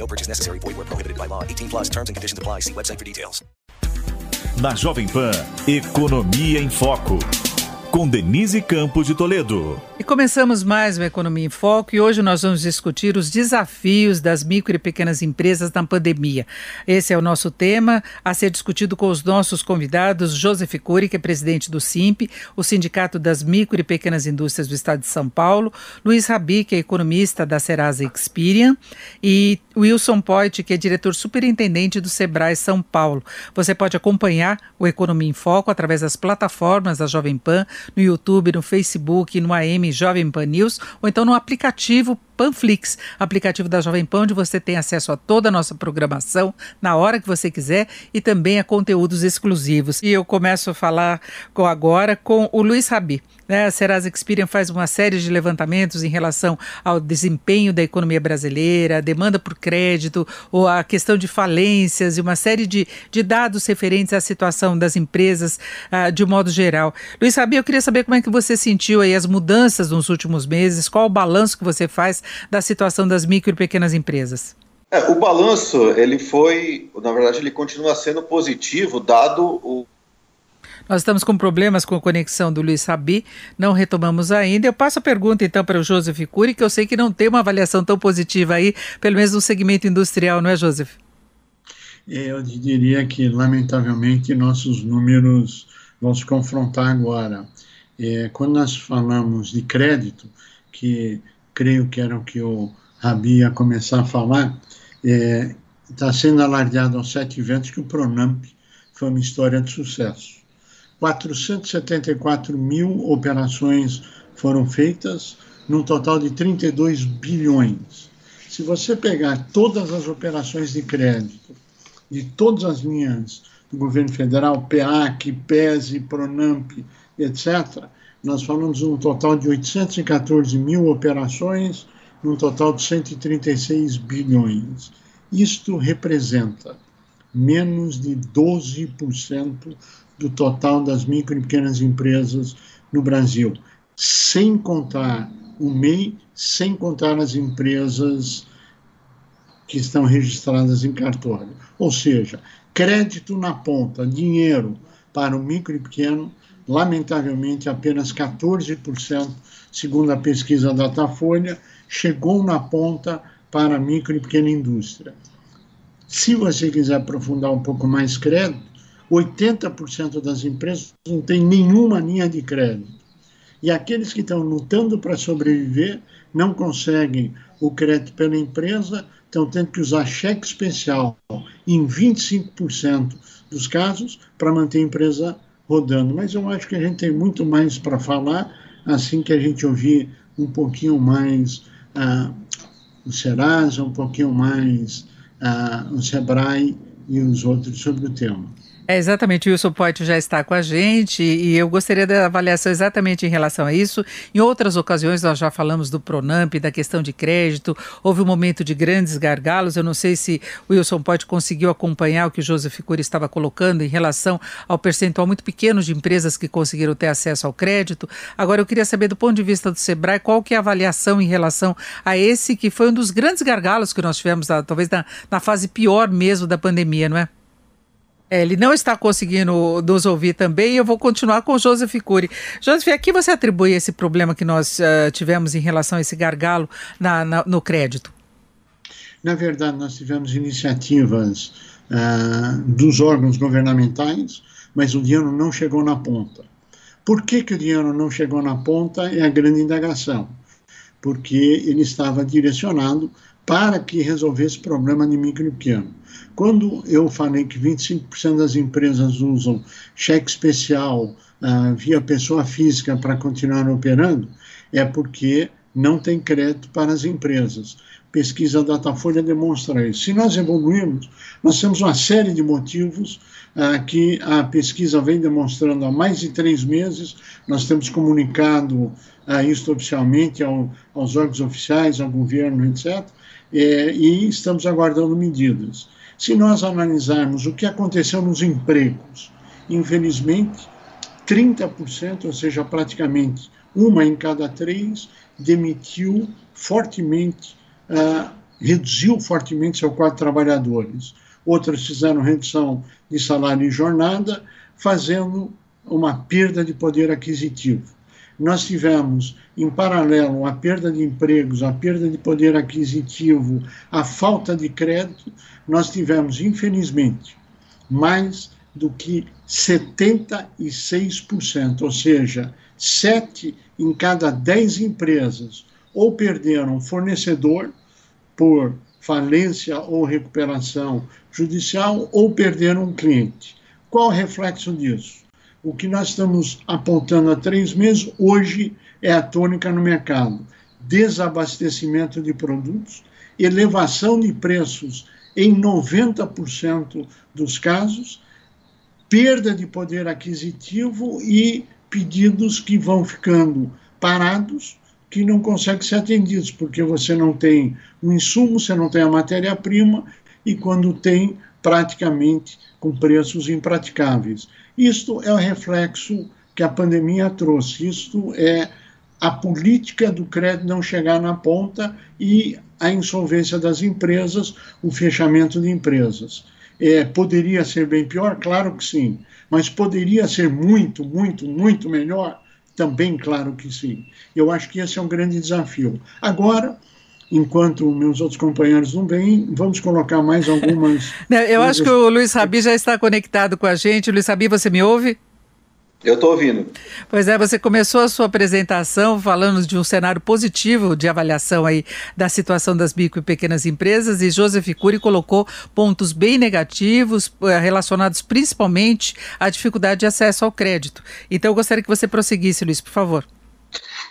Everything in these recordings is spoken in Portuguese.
No purchase necessary. Void where prohibited by law. 18 plus terms and conditions apply. See website for details. Na Jovem Pan, Economia em Foco. Com Denise Campos de Toledo. E começamos mais o Economia em Foco e hoje nós vamos discutir os desafios das micro e pequenas empresas na pandemia. Esse é o nosso tema a ser discutido com os nossos convidados, Joseph Cury, que é presidente do SIMP, o Sindicato das Micro e Pequenas Indústrias do Estado de São Paulo, Luiz Rabi, que é economista da Serasa Experian, e Wilson Poit, que é diretor superintendente do Sebrae São Paulo. Você pode acompanhar o Economia em Foco através das plataformas da Jovem Pan, no YouTube, no Facebook, no AM Jovem Pan News, ou então no aplicativo Panflix, aplicativo da Jovem Pan, onde você tem acesso a toda a nossa programação na hora que você quiser e também a conteúdos exclusivos. E eu começo a falar com, agora com o Luiz Rabi. Né? A Serasa Experian faz uma série de levantamentos em relação ao desempenho da economia brasileira, a demanda por crédito, ou a questão de falências e uma série de, de dados referentes à situação das empresas uh, de modo geral. Luiz Rabi, eu queria saber como é que você sentiu aí as mudanças nos últimos meses, qual o balanço que você faz da situação das micro e pequenas empresas? É, o balanço, ele foi, na verdade, ele continua sendo positivo, dado o. Nós estamos com problemas com a conexão do Luiz Sabi, não retomamos ainda. Eu passo a pergunta então para o Joseph Cury, que eu sei que não tem uma avaliação tão positiva aí, pelo menos no segmento industrial, não é, Joseph? Eu diria que, lamentavelmente, nossos números vão se confrontar agora. É, quando nós falamos de crédito, que creio que era o que o Rabi ia começar a falar, está é, sendo alardeado aos sete ventos que o Pronamp foi uma história de sucesso. 474 mil operações foram feitas, num total de 32 bilhões. Se você pegar todas as operações de crédito de todas as linhas do governo federal, PEAC, PESE, Pronamp, etc., nós falamos um total de 814 mil operações, num total de 136 bilhões. Isto representa menos de 12% do total das micro e pequenas empresas no Brasil, sem contar o MEI, sem contar as empresas que estão registradas em cartório. Ou seja, crédito na ponta, dinheiro para o micro e pequeno lamentavelmente apenas 14%, segundo a pesquisa Datafolha, chegou na ponta para a micro e pequena indústria. Se você quiser aprofundar um pouco mais crédito, 80% das empresas não tem nenhuma linha de crédito. E aqueles que estão lutando para sobreviver não conseguem o crédito pela empresa, estão tendo que usar cheque especial em 25% dos casos para manter a empresa rodando. Mas eu acho que a gente tem muito mais para falar assim que a gente ouvir um pouquinho mais ah, o Serasa, um pouquinho mais ah, o Sebrae e os outros sobre o tema. É, exatamente, o Wilson Poit já está com a gente e eu gostaria da avaliação exatamente em relação a isso. Em outras ocasiões nós já falamos do Pronamp, da questão de crédito, houve um momento de grandes gargalos, eu não sei se o Wilson Poit conseguiu acompanhar o que o Joseph Cury estava colocando em relação ao percentual muito pequeno de empresas que conseguiram ter acesso ao crédito. Agora eu queria saber do ponto de vista do Sebrae, qual que é a avaliação em relação a esse que foi um dos grandes gargalos que nós tivemos, talvez na, na fase pior mesmo da pandemia, não é? É, ele não está conseguindo nos ouvir também eu vou continuar com o Joseph Cury. Joseph, a que você atribui esse problema que nós uh, tivemos em relação a esse gargalo na, na, no crédito? Na verdade, nós tivemos iniciativas uh, dos órgãos governamentais, mas o dinheiro não chegou na ponta. Por que, que o dinheiro não chegou na ponta é a grande indagação. Porque ele estava direcionado para que resolvesse o problema de micro e pequeno. Quando eu falei que 25% das empresas usam cheque especial uh, via pessoa física para continuar operando, é porque não tem crédito para as empresas. Pesquisa Datafolha demonstra isso. Se nós evoluirmos, nós temos uma série de motivos ah, que a pesquisa vem demonstrando há mais de três meses. Nós temos comunicado ah, isso oficialmente ao, aos órgãos oficiais, ao governo, etc. É, e estamos aguardando medidas. Se nós analisarmos o que aconteceu nos empregos, infelizmente, 30%, ou seja, praticamente uma em cada três, demitiu fortemente, uh, reduziu fortemente seu quadro de trabalhadores. Outras fizeram redução de salário e jornada, fazendo uma perda de poder aquisitivo. Nós tivemos, em paralelo, a perda de empregos, a perda de poder aquisitivo, a falta de crédito, nós tivemos, infelizmente, mais do que 76%, ou seja, sete em cada dez empresas ou perderam fornecedor por falência ou recuperação judicial ou perderam um cliente. Qual o reflexo disso? O que nós estamos apontando há três meses, hoje é a tônica no mercado: desabastecimento de produtos, elevação de preços em 90% dos casos, perda de poder aquisitivo e pedidos que vão ficando parados, que não conseguem ser atendidos, porque você não tem o insumo, você não tem a matéria-prima, e quando tem, praticamente com preços impraticáveis. Isto é o reflexo que a pandemia trouxe, isto é a política do crédito não chegar na ponta e a insolvência das empresas, o fechamento de empresas. É, poderia ser bem pior? Claro que sim. Mas poderia ser muito, muito, muito melhor? Também, claro que sim. Eu acho que esse é um grande desafio. Agora, enquanto meus outros companheiros não vêm, vamos colocar mais algumas. Eu acho que o Luiz Rabi já está conectado com a gente. Luiz Rabi, você me ouve? Eu estou ouvindo. Pois é, você começou a sua apresentação falando de um cenário positivo de avaliação aí da situação das micro e pequenas empresas e Joseph Cury colocou pontos bem negativos eh, relacionados principalmente à dificuldade de acesso ao crédito. Então eu gostaria que você prosseguisse, Luiz, por favor.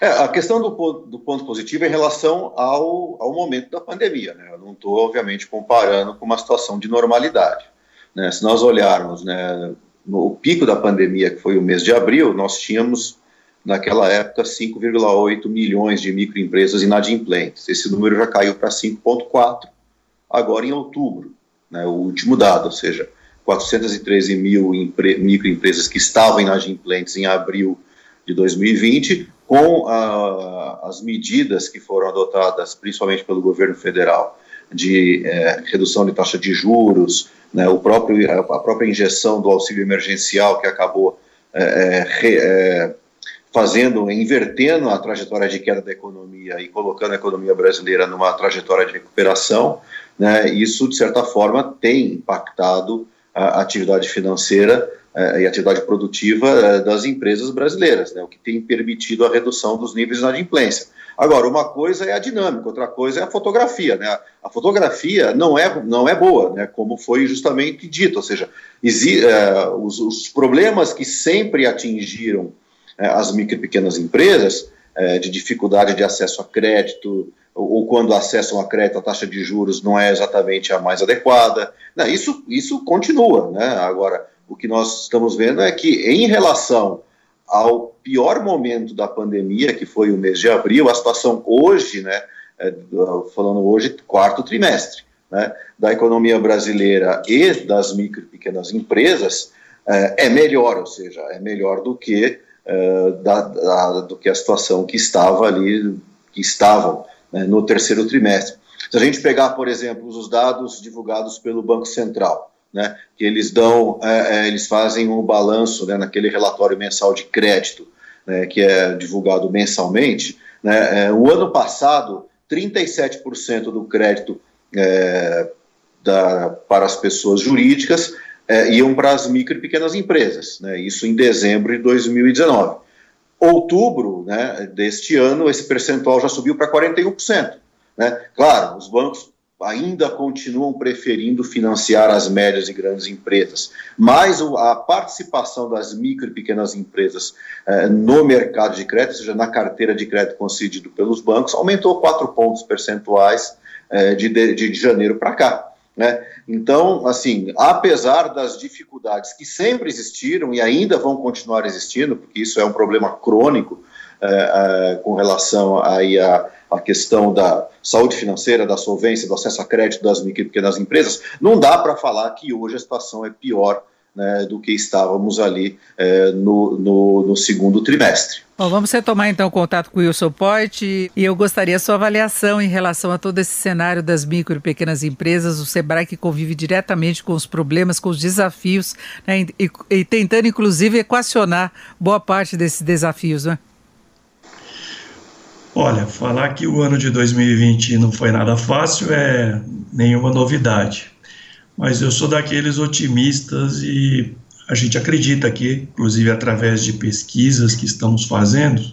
É, a questão do, do, ponto positivo é em relação ao, ao momento da pandemia. Né? Eu não estou, obviamente, comparando com uma situação de normalidade. Né? Se nós olharmos né, no pico da pandemia, que foi o mês de abril, nós tínhamos, naquela época, 5,8 milhões de microempresas inadimplentes. Esse número já caiu para 5,4 agora em outubro, né, o último dado, ou seja, 413 mil microempresas que estavam inadimplentes em abril de 2020, com uh, as medidas que foram adotadas, principalmente pelo governo federal, de eh, redução de taxa de juros, né, o próprio, a própria injeção do auxílio emergencial que acabou é, re, é, fazendo, invertendo a trajetória de queda da economia e colocando a economia brasileira numa trajetória de recuperação, né, isso, de certa forma, tem impactado a atividade financeira é, e atividade produtiva é, das empresas brasileiras, né, o que tem permitido a redução dos níveis de inadimplência. Agora, uma coisa é a dinâmica, outra coisa é a fotografia. Né? A fotografia não é, não é boa, né? como foi justamente dito, ou seja, é, os, os, problemas que sempre atingiram as micro e pequenas empresas, é, de dificuldade de acesso a crédito, ou, ou, quando acessam a crédito a taxa de juros não é exatamente a mais adequada, né? isso, isso continua. Né? Agora, o que nós estamos vendo é que, em relação ao pior momento da pandemia, que foi o mês de abril, a situação hoje, né, é, falando hoje, quarto trimestre, né, da economia brasileira e das micro e pequenas empresas, é, é melhor, ou seja, é melhor do que, é, da, da, do que a situação que estava ali, que estavam né, no terceiro trimestre. Se a gente pegar, por exemplo, os dados divulgados pelo Banco Central, né, que eles dão, é, é, eles fazem um balanço né, naquele relatório mensal de crédito, né, que é divulgado mensalmente. Né, é, o ano passado, 37% do crédito é, da, para as pessoas jurídicas é, iam para as micro e pequenas empresas, né, isso em dezembro de 2019. Outubro né, deste ano, esse percentual já subiu para 41%. Né? Claro, os bancos ainda continuam preferindo financiar as médias e grandes empresas, mas a participação das micro e pequenas empresas eh, no mercado de crédito, ou seja, na carteira de crédito concedido pelos bancos, aumentou 4 pontos percentuais eh, de, de, de janeiro para cá. Né? Então, assim, apesar das dificuldades que sempre existiram e ainda vão continuar existindo, porque isso é um problema crônico eh, com relação aí a a questão da saúde financeira, da solvência, do acesso a crédito das micro e pequenas empresas, não dá para falar que hoje a situação é pior né, do que estávamos ali é, no, no, no, segundo trimestre. Bom, vamos retomar então o contato com o Wilson Point e eu gostaria a sua avaliação em relação a todo esse cenário das micro e pequenas empresas, o Sebrae que convive diretamente com os problemas, com os desafios né, e, e tentando inclusive equacionar boa parte desses desafios, né? Olha, falar que o ano de 2020 não foi nada fácil é nenhuma novidade. Mas eu sou daqueles otimistas e a gente acredita aqui, inclusive através de pesquisas que estamos fazendo,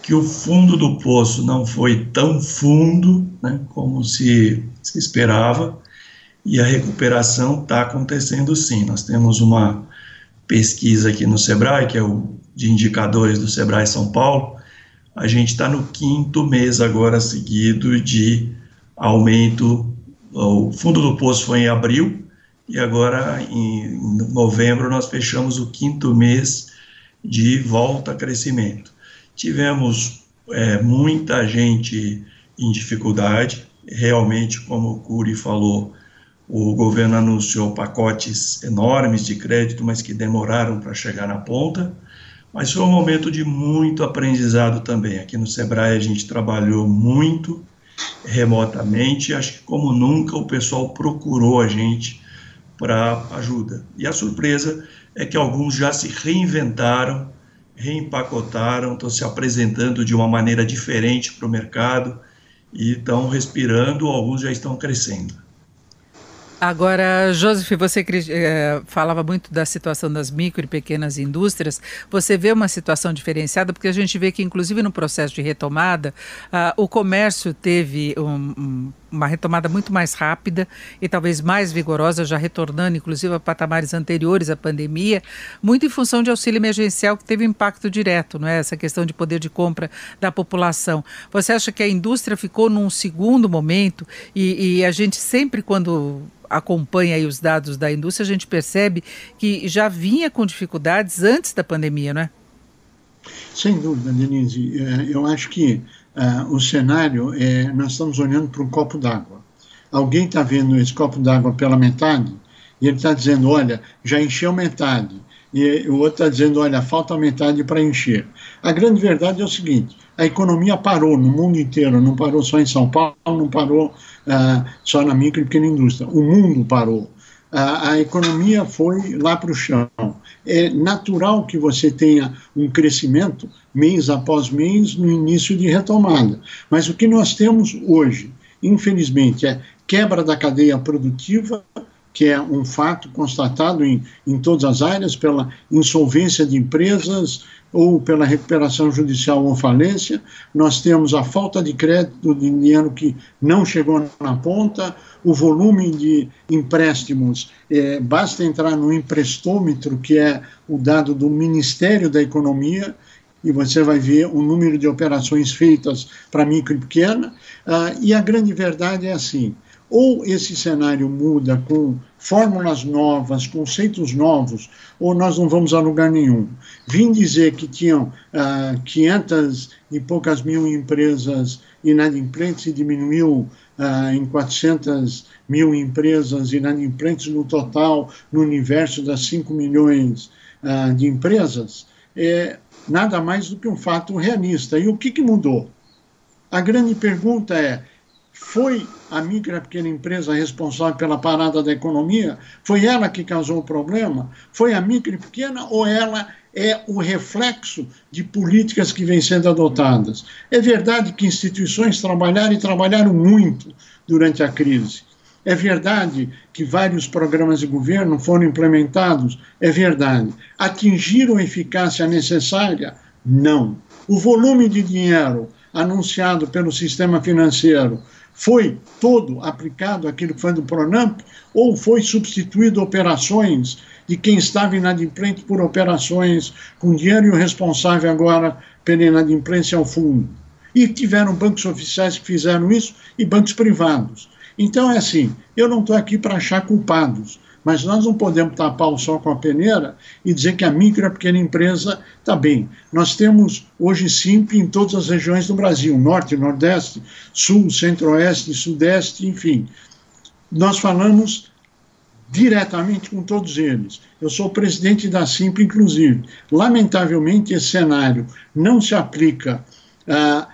que o fundo do poço não foi tão fundo né, como se, se esperava e a recuperação está acontecendo sim. Nós temos uma pesquisa aqui no Sebrae, que é o de indicadores do Sebrae São Paulo, a gente está no quinto mês agora seguido de aumento. O fundo do poço foi em abril e agora em novembro nós fechamos o quinto mês de volta a crescimento. Tivemos é, muita gente em dificuldade, realmente, como o Curi falou, o governo anunciou pacotes enormes de crédito, mas que demoraram para chegar na ponta. Mas foi um momento de muito aprendizado também. Aqui no Sebrae a gente trabalhou muito remotamente, acho que como nunca o pessoal procurou a gente para ajuda. E a surpresa é que alguns já se reinventaram, reempacotaram, estão se apresentando de uma maneira diferente para o mercado e estão respirando, alguns já estão crescendo. Agora, Joseph, você é, falava muito da situação das micro e pequenas indústrias. Você vê uma situação diferenciada, porque a gente vê que, inclusive no processo de retomada, uh, o comércio teve um, um, uma retomada muito mais rápida e talvez mais vigorosa, já retornando, inclusive, a patamares anteriores à pandemia, muito em função de auxílio emergencial que teve impacto direto, não é? Essa questão de poder de compra da população. Você acha que a indústria ficou num segundo momento e, e a gente sempre, quando acompanha aí os dados da indústria, a gente percebe que já vinha com dificuldades antes da pandemia, não é? Sem dúvida, Denise. É, eu acho que uh, o cenário é nós estamos olhando para um copo d'água. Alguém está vendo esse copo d'água pela metade e ele está dizendo, olha, já encheu metade. E o outro está dizendo, olha, falta metade para encher. A grande verdade é o seguinte: a economia parou no mundo inteiro, não parou só em São Paulo, não parou uh, só na micro e pequena indústria. O mundo parou. Uh, a economia foi lá para o chão. É natural que você tenha um crescimento mês após mês no início de retomada. Mas o que nós temos hoje, infelizmente, é quebra da cadeia produtiva, que é um fato constatado em, em todas as áreas, pela insolvência de empresas, ou pela recuperação judicial ou falência, nós temos a falta de crédito de dinheiro que não chegou na ponta, o volume de empréstimos, é, basta entrar no emprestômetro, que é o dado do Ministério da Economia, e você vai ver o número de operações feitas para micro e pequena, ah, e a grande verdade é assim, ou esse cenário muda com fórmulas novas, conceitos novos, ou nós não vamos a lugar nenhum. Vim dizer que tinham ah, 500 e poucas mil empresas inadimplentes e diminuiu ah, em 400 mil empresas inadimplentes no total, no universo das 5 milhões ah, de empresas, é nada mais do que um fato realista. E o que, que mudou? A grande pergunta é: foi a micro e pequena empresa responsável pela parada da economia? Foi ela que causou o problema? Foi a micro e pequena ou ela é o reflexo de políticas que vêm sendo adotadas? É verdade que instituições trabalharam e trabalharam muito durante a crise, É verdade que vários programas de governo foram implementados? É verdade. Atingiram a eficácia necessária? Não. O volume de dinheiro anunciado pelo sistema financeiro foi todo aplicado aquilo que foi do Pronamp ou foi substituído operações de quem estava inadimplente por operações com dinheiro e o responsável agora pela inadimplência ao fundo? E tiveram bancos oficiais que fizeram isso e bancos privados. Então é assim, eu não estou aqui para achar culpados, mas nós não podemos tapar o sol com a peneira e dizer que a micro e a pequena empresa está bem. Nós temos hoje SIMP em todas as regiões do Brasil, Norte, Nordeste, Sul, Centro-Oeste, Sudeste, enfim. Nós falamos diretamente com todos eles. Eu sou presidente da SIMP, inclusive. Lamentavelmente, esse cenário não se aplica ah,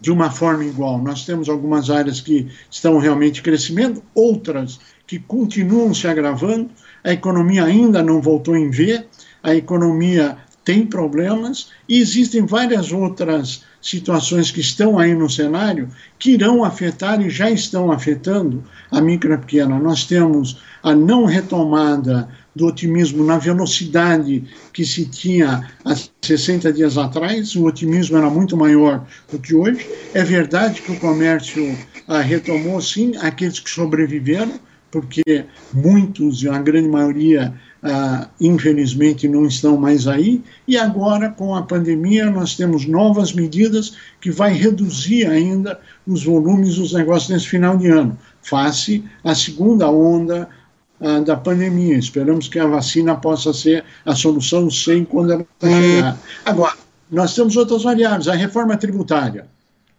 de uma forma igual. Nós temos algumas áreas que estão realmente crescendo, outras que continuam se agravando, a economia ainda não voltou em V, a economia tem problemas e existem várias outras situações que estão aí no cenário que irão afetar e já estão afetando a micro e pequena. Nós temos a não retomada do otimismo na velocidade que se tinha há 60 dias atrás, o otimismo era muito maior do que hoje. É verdade que o comércio ah, retomou, sim, aqueles que sobreviveram, porque muitos, a grande maioria, ah, infelizmente, não estão mais aí. E agora, com a pandemia, nós temos novas medidas que vai reduzir ainda os volumes dos negócios nesse final de ano, face à segunda onda ah, da pandemia. Esperamos que a vacina possa ser a solução sem quando ela chegar. Agora, nós temos outras variáveis. A reforma tributária.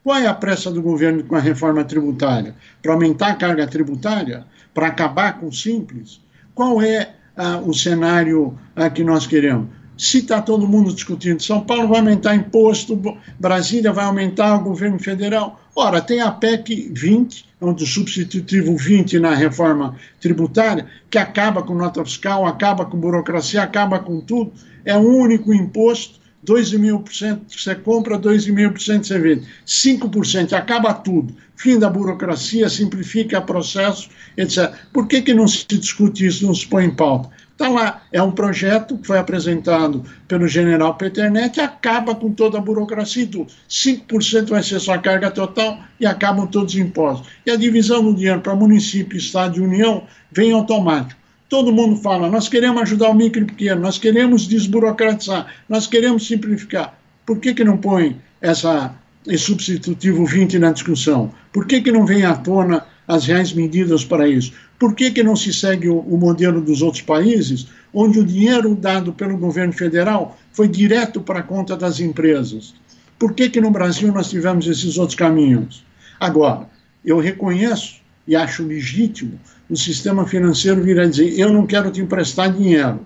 Qual é a pressa do governo com a reforma tributária? Para aumentar a carga tributária? Para acabar com o simples? Qual é ah, o cenário ah, que nós queremos? Se está todo mundo discutindo, São Paulo vai aumentar imposto, Brasília vai aumentar o governo federal. Ora, tem a PEC 20, onde o substitutivo 20 na reforma tributária, que acaba com nota fiscal, acaba com burocracia, acaba com tudo. É um único imposto, 2,5% você compra, 2,5% você vende. 5% acaba tudo. Fim da burocracia, simplifica o processo, etc. Por que, que não se discute isso, não se põe em pauta? Está lá, é um projeto que foi apresentado pelo general Peternet, acaba com toda a burocracia e tudo. 5% vai ser sua carga total e acabam todos os impostos. E a divisão do dinheiro para município, estado e união vem automático. Todo mundo fala, nós queremos ajudar o micro e pequeno, nós queremos desburocratizar, nós queremos simplificar. Por que, que não põe essa, esse substitutivo 20 na discussão? Por que, que não vem à tona as reais medidas para isso? Por que, que não se segue o, o modelo dos outros países, onde o dinheiro dado pelo governo federal foi direto para a conta das empresas? Por que, que no Brasil nós tivemos esses outros caminhos? Agora, eu reconheço e acho legítimo o sistema financeiro vir a dizer: eu não quero te emprestar dinheiro.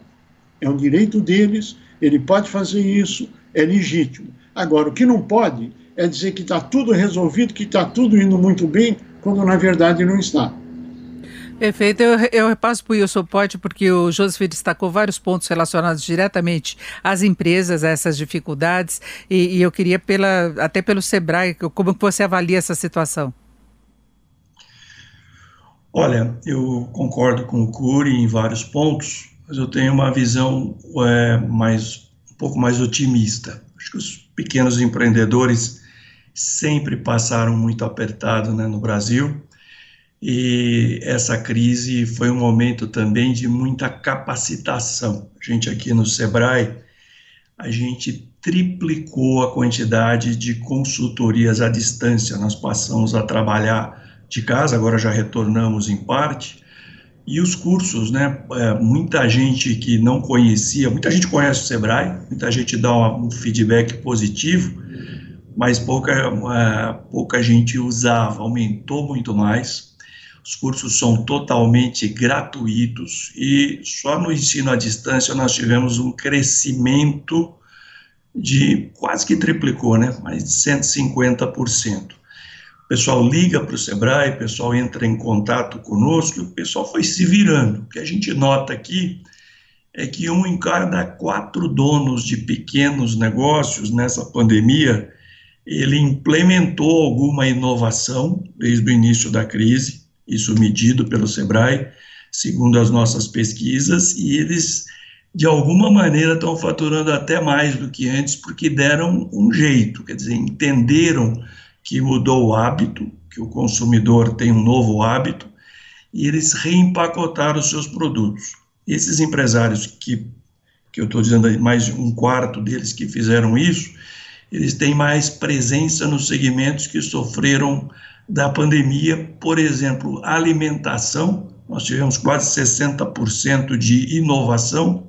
É um direito deles, ele pode fazer isso, é legítimo. Agora, o que não pode é dizer que está tudo resolvido, que está tudo indo muito bem, quando na verdade não está. Perfeito. Eu, eu repasso para o Wilson Pote, porque o Joseph destacou vários pontos relacionados diretamente às empresas, a essas dificuldades, e, e eu queria, pela, até pelo SEBRAE, como você avalia essa situação? Olha, eu concordo com o Cury em vários pontos, mas eu tenho uma visão é, mais, um pouco mais otimista. Acho que os pequenos empreendedores sempre passaram muito apertado né, no Brasil, e essa crise foi um momento também de muita capacitação. A gente aqui no Sebrae, a gente triplicou a quantidade de consultorias à distância. Nós passamos a trabalhar de casa, agora já retornamos em parte. E os cursos, né? É, muita gente que não conhecia, muita gente conhece o Sebrae, muita gente dá um feedback positivo, mas pouca, é, pouca gente usava, aumentou muito mais. Os cursos são totalmente gratuitos e só no ensino à distância nós tivemos um crescimento de quase que triplicou, né? Mais de 150%. O pessoal liga para o Sebrae, o pessoal entra em contato conosco, o pessoal foi se virando. O que a gente nota aqui é que um em cada quatro donos de pequenos negócios nessa pandemia, ele implementou alguma inovação desde o início da crise isso medido pelo SEBRAE, segundo as nossas pesquisas, e eles, de alguma maneira, estão faturando até mais do que antes, porque deram um jeito, quer dizer, entenderam que mudou o hábito, que o consumidor tem um novo hábito, e eles reempacotaram os seus produtos. Esses empresários que, que eu estou dizendo aí, mais um quarto deles que fizeram isso, eles têm mais presença nos segmentos que sofreram da pandemia, por exemplo, alimentação, nós tivemos quase 60% de inovação,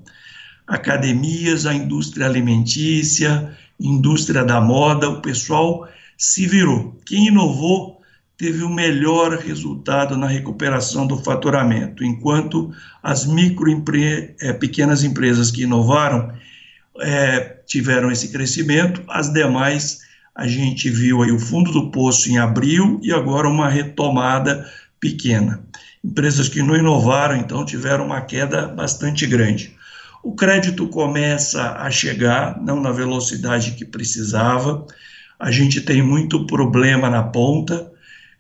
academias, a indústria alimentícia, indústria da moda, o pessoal se virou. Quem inovou teve o melhor resultado na recuperação do faturamento, enquanto as micro é, pequenas empresas que inovaram é, tiveram esse crescimento, as demais a gente viu aí o fundo do poço em abril e agora uma retomada pequena. Empresas que não inovaram, então, tiveram uma queda bastante grande. O crédito começa a chegar, não na velocidade que precisava. A gente tem muito problema na ponta.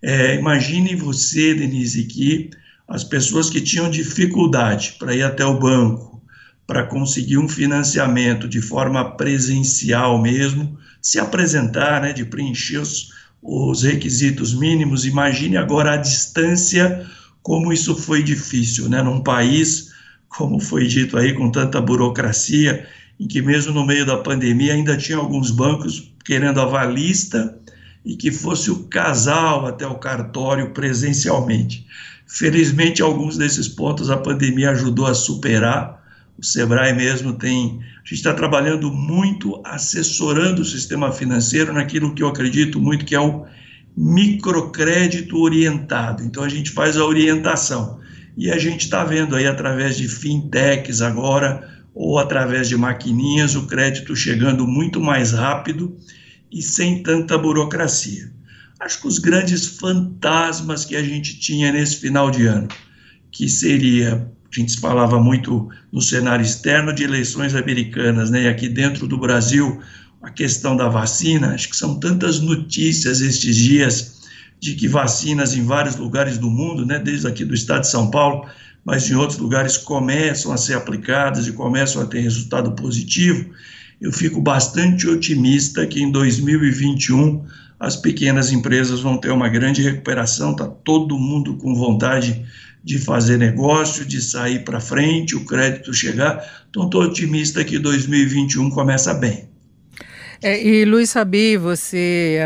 É, imagine você, Denise, que as pessoas que tinham dificuldade para ir até o banco, para conseguir um financiamento de forma presencial mesmo, se apresentar, né, de preencher os, os requisitos mínimos. Imagine agora a distância, como isso foi difícil, né, num país, como foi dito aí, com tanta burocracia, em que mesmo no meio da pandemia ainda tinha alguns bancos querendo avalista e que fosse o casal até o cartório presencialmente. Felizmente, alguns desses pontos a pandemia ajudou a superar. O Sebrae mesmo tem a gente está trabalhando muito assessorando o sistema financeiro naquilo que eu acredito muito que é o microcrédito orientado. Então a gente faz a orientação e a gente está vendo aí através de fintechs agora ou através de maquininhas o crédito chegando muito mais rápido e sem tanta burocracia. Acho que os grandes fantasmas que a gente tinha nesse final de ano, que seria a gente falava muito no cenário externo de eleições americanas, né? E aqui dentro do Brasil, a questão da vacina, acho que são tantas notícias estes dias de que vacinas em vários lugares do mundo, né, desde aqui do estado de São Paulo, mas em outros lugares começam a ser aplicadas e começam a ter resultado positivo, eu fico bastante otimista que em 2021 as pequenas empresas vão ter uma grande recuperação, está todo mundo com vontade de fazer negócio, de sair para frente, o crédito chegar. Então, estou otimista que 2021 começa bem. É, e Luiz Sabi, você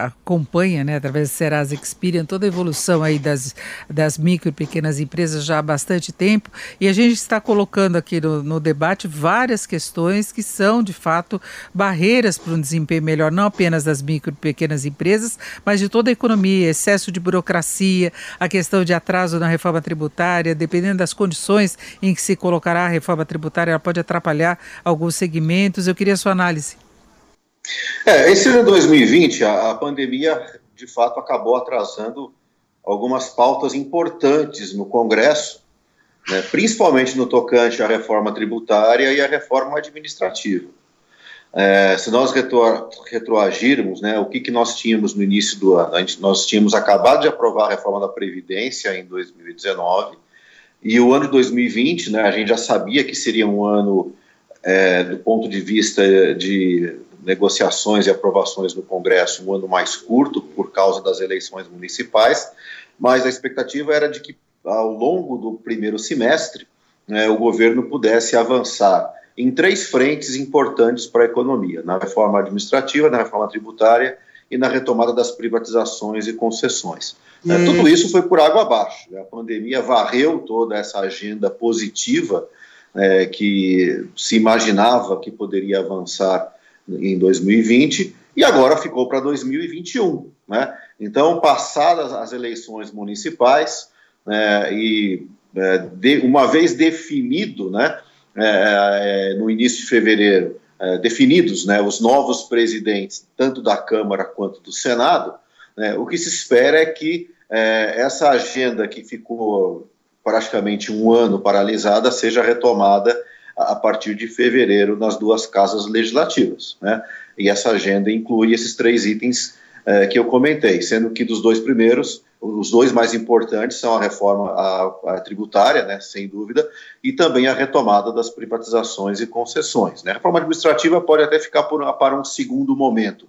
acompanha, né, através do Serasa Experian, toda a evolução aí das, das micro e pequenas empresas já há bastante tempo, e a gente está colocando aqui no, no debate várias questões que são, de fato, barreiras para um desempenho melhor, não apenas das micro e pequenas empresas, mas de toda a economia, excesso de burocracia, a questão de atraso na reforma tributária, dependendo das condições em que se colocará a reforma tributária, ela pode atrapalhar alguns segmentos. Eu queria a sua análise. É, esse ano 2020, a, a pandemia de fato acabou atrasando algumas pautas importantes no Congresso, né, principalmente no tocante à reforma tributária e à reforma administrativa. É, se nós retro, retroagirmos, né, o que, que nós tínhamos no início do ano? A gente, nós tínhamos acabado de aprovar a reforma da Previdência em 2019, e o ano de 2020, né, a gente já sabia que seria um ano, é, do ponto de vista de negociações e aprovações no Congresso um ano mais curto por causa das eleições municipais, mas a expectativa era de que ao longo do primeiro semestre né, o governo pudesse avançar em três frentes importantes para a economia: na reforma administrativa, na reforma tributária e na retomada das privatizações e concessões. Hum. Tudo isso foi por água abaixo. Né? A pandemia varreu toda essa agenda positiva é, que se imaginava que poderia avançar em 2020 e agora ficou para 2021. Né? Então, passadas as eleições municipais né, e é, de, uma vez definido, né, é, é, no início de fevereiro, é, definidos né, os novos presidentes, tanto da Câmara quanto do Senado, né, o que se espera é que é, essa agenda que ficou praticamente um ano paralisada seja retomada a partir de fevereiro nas duas casas legislativas. Né? E essa agenda inclui esses três itens eh, que eu comentei, sendo que dos dois primeiros, os dois mais importantes são a reforma a, a tributária, né, sem dúvida, e também a retomada das privatizações e concessões. Né. A reforma administrativa pode até ficar por, para um segundo momento,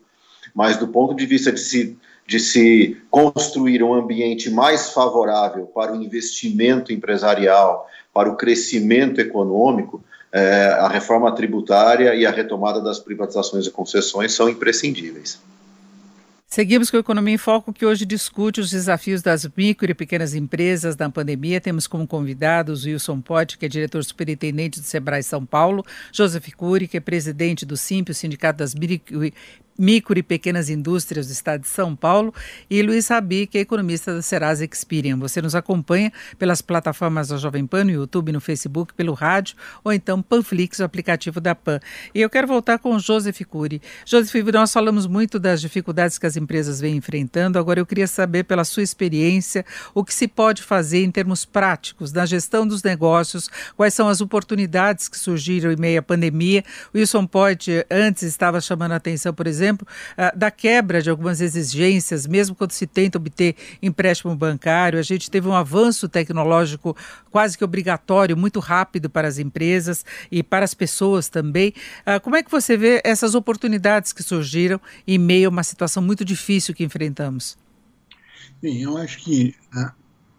mas do ponto de vista de se, de se construir um ambiente mais favorável para o investimento empresarial, para o crescimento econômico, é, a reforma tributária e a retomada das privatizações e concessões são imprescindíveis. Seguimos com a Economia em Foco, que hoje discute os desafios das micro e pequenas empresas na pandemia. Temos como convidados Wilson Potti, que é diretor superintendente do Sebrae São Paulo, Joseph Cury, que é presidente do SIMP, o Sindicato das Micro micro e pequenas indústrias do estado de São Paulo, e Luiz Rabi, que é economista da Serasa Experian. Você nos acompanha pelas plataformas da Jovem Pan, no YouTube, no Facebook, pelo rádio, ou então Panflix, o aplicativo da Pan. E eu quero voltar com o Joseph Cury. Joseph, nós falamos muito das dificuldades que as empresas vêm enfrentando, agora eu queria saber, pela sua experiência, o que se pode fazer em termos práticos na gestão dos negócios, quais são as oportunidades que surgiram em meio à pandemia. Wilson Poit antes estava chamando a atenção, por exemplo, exemplo, uh, da quebra de algumas exigências, mesmo quando se tenta obter empréstimo bancário. A gente teve um avanço tecnológico quase que obrigatório, muito rápido para as empresas e para as pessoas também. Uh, como é que você vê essas oportunidades que surgiram em meio a uma situação muito difícil que enfrentamos? Bem, eu acho que uh,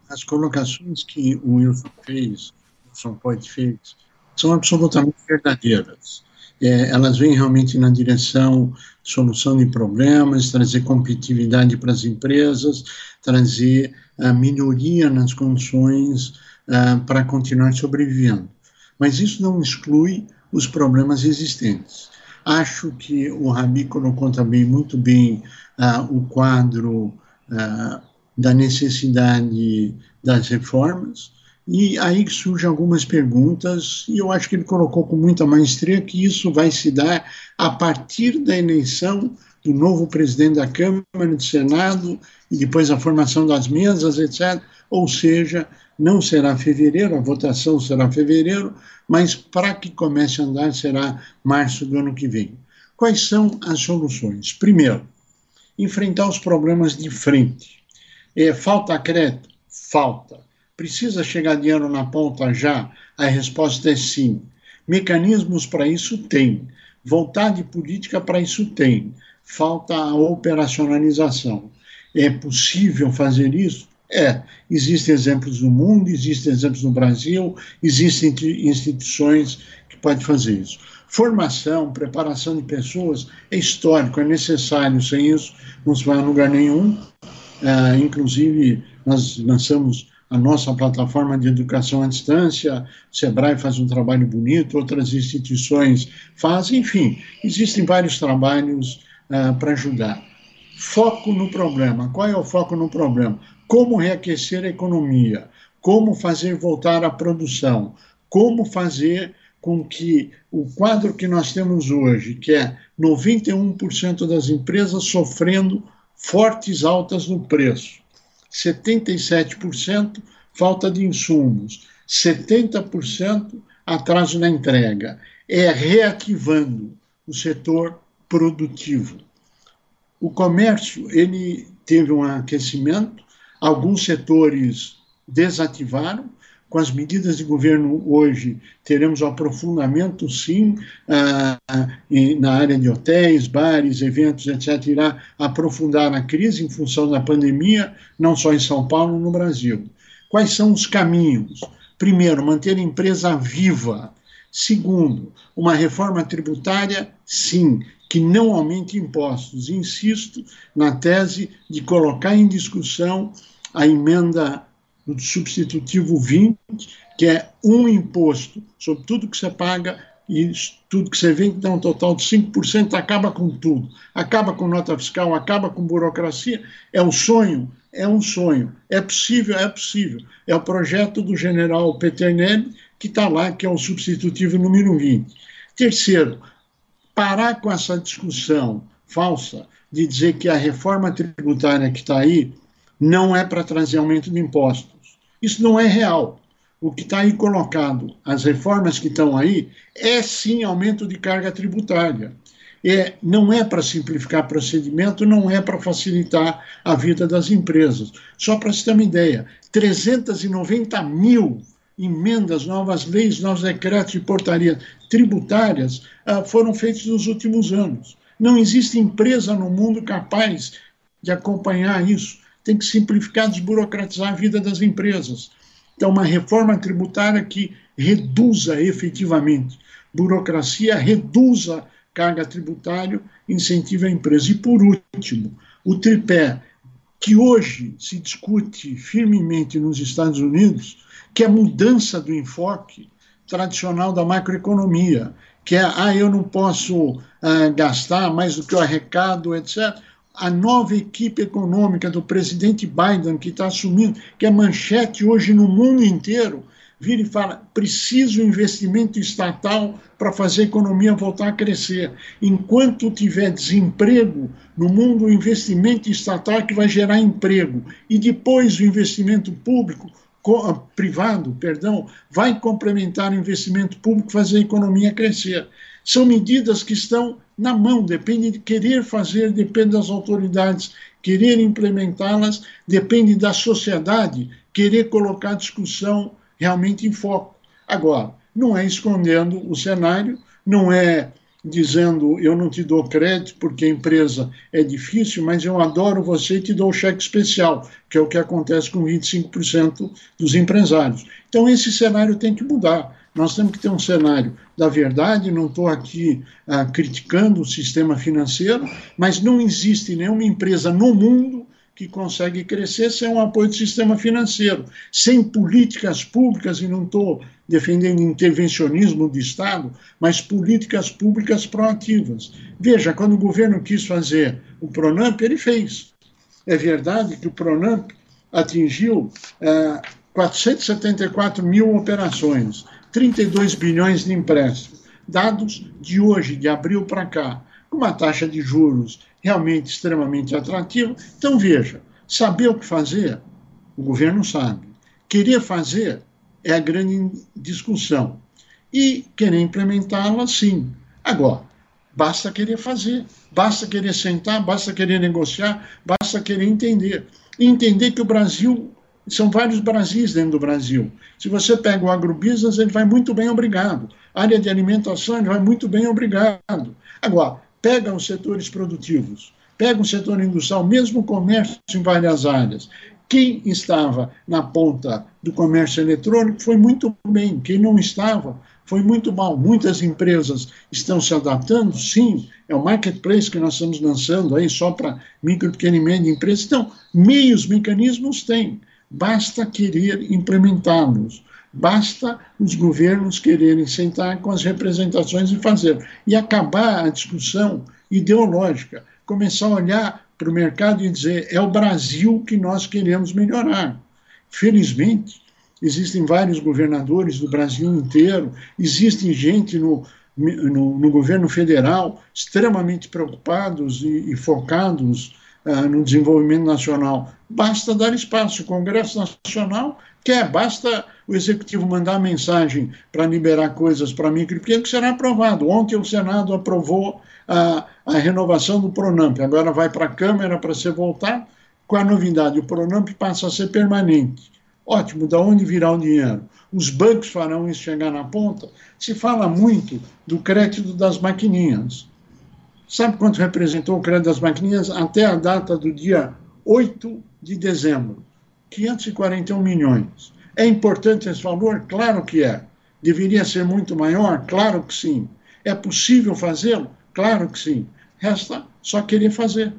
as colocações que o Wilson fez, o Wilson Point fez, são absolutamente verdadeiras é, elas vêm realmente na direção solução de problemas, trazer competitividade para as empresas, trazer a melhoria nas condições uh, para continuar sobrevivendo. Mas isso não exclui os problemas existentes. Acho que o Rabi colocou também muito bem uh, o quadro uh, da necessidade das reformas, e aí surgem algumas perguntas, e eu acho que ele colocou com muita maestria que isso vai se dar a partir da eleição do novo presidente da Câmara, do Senado, e depois a formação das mesas, etc. Ou seja, não será fevereiro, a votação será fevereiro, mas para que comece a andar será março do ano que vem. Quais são as soluções? Primeiro, enfrentar os problemas de frente. É, falta crédito? Falta. Precisa chegar dinheiro na ponta já? A resposta é sim. Mecanismos para isso tem. Vontade política para isso tem. Falta a operacionalização. É possível fazer isso? É. Existem exemplos no mundo, existem exemplos no Brasil, existem instituições que podem fazer isso. Formação, preparação de pessoas é histórico, é necessário. Sem isso, não se vai a lugar nenhum. É, inclusive, nós lançamos a nossa plataforma de educação à distância, o Sebrae faz um trabalho bonito, outras instituições fazem, enfim, existem vários trabalhos uh, para ajudar. Foco no problema. Qual é o foco no problema? Como reaquecer a economia? Como fazer voltar a produção? Como fazer com que o quadro que nós temos hoje, que é 91% das empresas sofrendo fortes altas no preço, 77% falta de insumos, 70% atraso na entrega. É reativando o setor produtivo. O comércio ele teve um aquecimento, alguns setores desativaram, com as medidas de governo hoje, teremos um aprofundamento, sim, ah, na área de hotéis, bares, eventos, etc., irá aprofundar a crise em função da pandemia, não só em São Paulo, no Brasil. Quais são os caminhos? Primeiro, manter a empresa viva. Segundo, uma reforma tributária, sim, que não aumente impostos. Insisto na tese de colocar em discussão a emenda do substitutivo 20, que é um imposto sobre tudo que você paga e tudo que você vende dá um total de 5%, acaba com tudo. Acaba com nota fiscal, acaba com burocracia. É um sonho? É um sonho. É possível? É possível. É o projeto do general Peternelli, que está lá, que é o substitutivo número 20. Terceiro, parar com essa discussão falsa de dizer que a reforma tributária que está aí não é para trazer aumento de impostos. Isso não é real. O que está aí colocado, as reformas que estão aí, é sim aumento de carga tributária. é, não é para simplificar procedimento, não é para facilitar a vida das empresas. Só para você ter uma ideia, 390 mil emendas, novas leis, novos decretos e portarias tributárias ah, foram feitos nos últimos anos. Não existe empresa no mundo capaz de acompanhar isso. Tem que simplificar, desburocratizar a vida das empresas. Então, uma reforma tributária que reduza efetivamente burocracia, reduza carga tributária, incentive a empresa. E, por último, o tripé, que hoje se discute firmemente nos Estados Unidos, que é a mudança do enfoque tradicional da macroeconomia, que é, ah, eu não posso ah, gastar mais do que o arrecado, etc. A nova equipe econômica do presidente Biden, que está assumindo, que é manchete hoje no mundo inteiro, vira e fala: preciso investimento estatal para fazer a economia voltar a crescer. Enquanto tiver desemprego no mundo, o investimento estatal é que vai gerar emprego. E depois o investimento público, ah, privado, perdão, vai complementar o investimento público, fazer a economia crescer. São medidas que estão na mão, depende de querer fazer, depende das autoridades querer implementá-las, depende da sociedade querer colocar discussão realmente em foco. Agora, não é escondendo o cenário, não é dizendo eu não te dou crédito porque a empresa é difícil, mas eu adoro você e te dou o cheque especial, que é o que acontece com 25% dos empresários. Então esse cenário tem que mudar. Nós temos que ter um cenário da verdade. Não estou aqui ah, criticando o sistema financeiro, mas não existe nenhuma empresa no mundo que consegue crescer sem o apoio do sistema financeiro, sem políticas públicas, e não estou defendendo intervencionismo do Estado, mas políticas públicas proativas. Veja, quando o governo quis fazer o Pronamp, ele fez. É verdade que o Pronamp atingiu é, 474 mil operações, 32 bilhões de empréstimos. Dados de hoje, de abril para cá, com uma taxa de juros realmente extremamente atrativo. Então, veja, saber o que fazer, o governo sabe. Querer fazer é a grande discussão. E querer implementá-la, sim. Agora, basta querer fazer, basta querer sentar, basta querer negociar, basta querer entender. Entender que o Brasil, são vários Brasis dentro do Brasil. Se você pega o agrobusiness, ele vai muito bem, obrigado. A área de alimentação, ele vai muito bem, obrigado. Agora, pega os setores produtivos, pega o setor industrial, mesmo o comércio em várias áreas. Quem estava na ponta do comércio eletrônico foi muito bem, quem não estava foi muito mal. Muitas empresas estão se adaptando, sim, é o marketplace que nós estamos lançando aí só para micro, pequeno e médio empresas. Então, meios, mecanismos tem, basta querer implementá-los. Basta os governos quererem sentar com as representações e fazer. E acabar a discussão ideológica. Começar a olhar para o mercado e dizer: é o Brasil que nós queremos melhorar. Felizmente, existem vários governadores do Brasil inteiro, existe gente no, no, no governo federal extremamente preocupados e, e focados uh, no desenvolvimento nacional. Basta dar espaço. O Congresso Nacional quer, basta o Executivo mandar mensagem para liberar coisas para micro e pequeno, que será aprovado. Ontem o Senado aprovou a, a renovação do Pronamp, agora vai para a Câmara para ser voltado. Com a novidade, o Pronamp passa a ser permanente. Ótimo, da onde virá o dinheiro? Os bancos farão isso chegar na ponta? Se fala muito do crédito das maquininhas. Sabe quanto representou o crédito das maquininhas até a data do dia 8 de dezembro? 541 milhões. É importante esse valor? Claro que é. Deveria ser muito maior? Claro que sim. É possível fazê-lo? Claro que sim. Resta só querer fazer.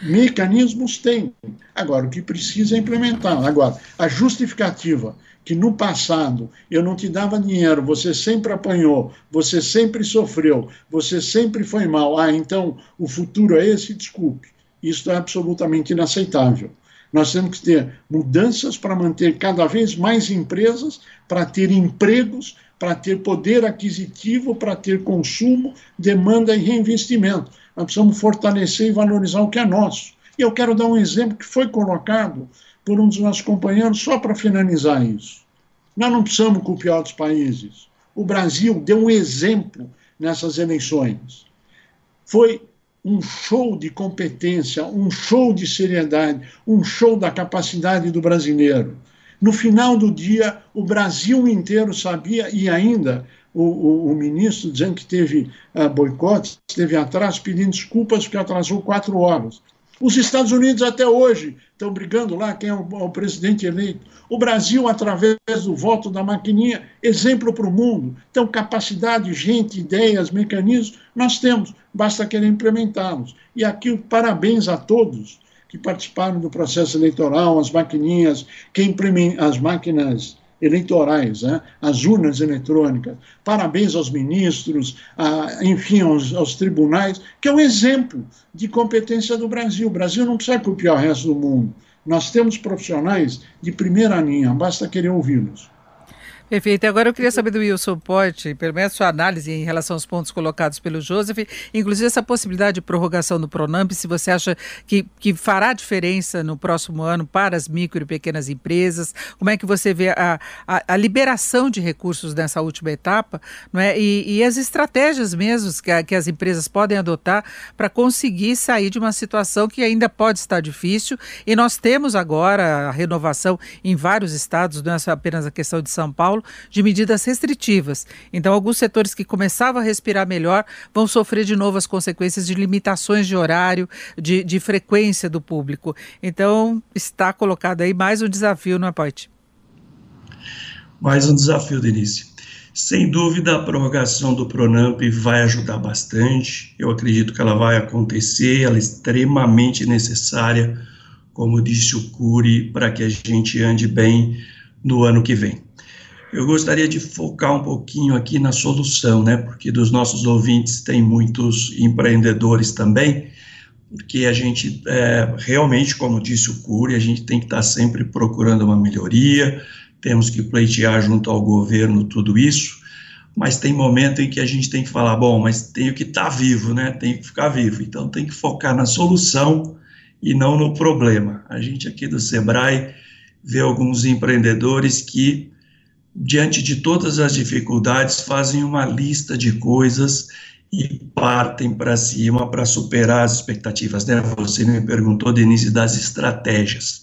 Mecanismos tem. Agora, o que precisa é implementar. Agora, a justificativa que no passado eu não te dava dinheiro, você sempre apanhou, você sempre sofreu, você sempre foi mal. Ah, então o futuro é esse? Desculpe. Isso é absolutamente inaceitável. Nós temos que ter mudanças para manter cada vez mais empresas, para ter empregos, para ter poder aquisitivo, para ter consumo, demanda e reinvestimento. Nós precisamos fortalecer e valorizar o que é nosso. E eu quero dar um exemplo que foi colocado por um dos nossos companheiros, só para finalizar isso. Nós não precisamos copiar outros países. O Brasil deu um exemplo nessas eleições. foi um show de competência, um show de seriedade, um show da capacidade do brasileiro. No final do dia, o Brasil inteiro sabia, e ainda o, o, o ministro dizendo que teve uh, boicote, esteve atrás pedindo desculpas porque atrasou quatro horas. Os Estados Unidos até hoje estão brigando lá quem é o, o, presidente eleito. O Brasil, através do voto da maquininha, exemplo para o mundo. Então, capacidade, gente, ideias, mecanismos, nós temos, basta querer implementá-los. E aqui, parabéns a todos que participaram do processo eleitoral, as maquininhas, quem as máquinas eleitorais, né? as urnas eletrônicas. Parabéns aos ministros, a, enfim, aos, aos, tribunais, que é um exemplo de competência do Brasil. O Brasil não precisa copiar o resto do mundo. Nós temos profissionais de primeira linha, basta querer ouvi-los. Perfeito. Agora eu queria saber do Wilson Porte, pelo menos sua análise em relação aos pontos colocados pelo Joseph, inclusive essa possibilidade de prorrogação do Pronamp, se você acha que, que fará diferença no próximo ano para as micro e pequenas empresas, como é que você vê a, a, a liberação de recursos nessa última etapa, não é? E, e as estratégias mesmo que, a, que as empresas podem adotar para conseguir sair de uma situação que ainda pode estar difícil, e nós temos agora a renovação em vários estados, não é apenas a questão de São Paulo, Paulo de medidas restritivas. Então, alguns setores que começavam a respirar melhor vão sofrer de novo as consequências de limitações de horário, de, de frequência do público. Então, está colocado aí mais um desafio, não é, Poit? Mais um desafio, Denise. Sem dúvida, a prorrogação do Pronamp vai ajudar bastante. Eu acredito que ela vai acontecer, ela é extremamente necessária, como disse o Cury, para que a gente ande bem no ano que vem. Eu gostaria de focar um pouquinho aqui na solução, né? Porque dos nossos ouvintes tem muitos empreendedores também, porque a gente é, realmente, como disse o Cury, a gente tem que estar sempre procurando uma melhoria, temos que pleitear junto ao governo tudo isso, mas tem momento em que a gente tem que falar, bom, mas tenho que estar vivo, né? Tenho que ficar vivo, então tem que focar na solução e não no problema. A gente aqui do Sebrae vê alguns empreendedores que diante de todas as dificuldades, fazem uma lista de coisas e partem para cima para superar as expectativas. Né? Você me perguntou, Denise, das estratégias.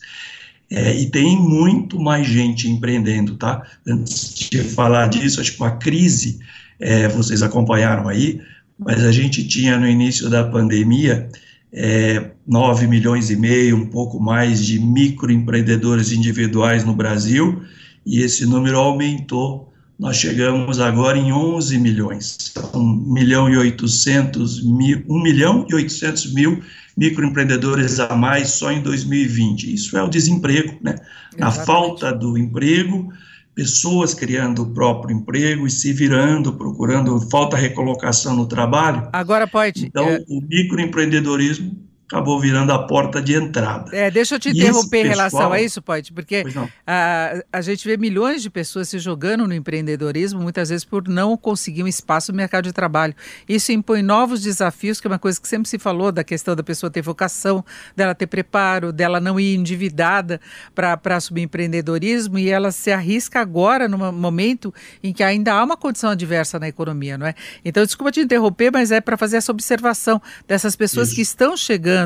É, e tem muito mais gente empreendendo, tá? Antes de falar disso, acho que a crise, é, vocês acompanharam aí, mas a gente tinha no início da pandemia é, 9 milhões e meio, um pouco mais de microempreendedores individuais no Brasil, e esse número aumentou. Nós chegamos agora em 11 milhões, 1 milhão e 800 mil, 1 milhão e 800 mil microempreendedores a mais só em 2020. Isso é o desemprego, né? Na falta do emprego, pessoas criando o próprio emprego e se virando, procurando, falta recolocação no trabalho. Agora pode. Então, é... o microempreendedorismo acabou virando a porta de entrada. É, deixa eu te interromper em relação a isso, pode, porque a, a gente vê milhões de pessoas se jogando no empreendedorismo, muitas vezes por não conseguir um espaço no mercado de trabalho. Isso impõe novos desafios, que é uma coisa que sempre se falou da questão da pessoa ter vocação, dela ter preparo, dela não ir endividada para assumir empreendedorismo e ela se arrisca agora, num momento em que ainda há uma condição adversa na economia, não é? Então, desculpa te interromper, mas é para fazer essa observação dessas pessoas isso. que estão chegando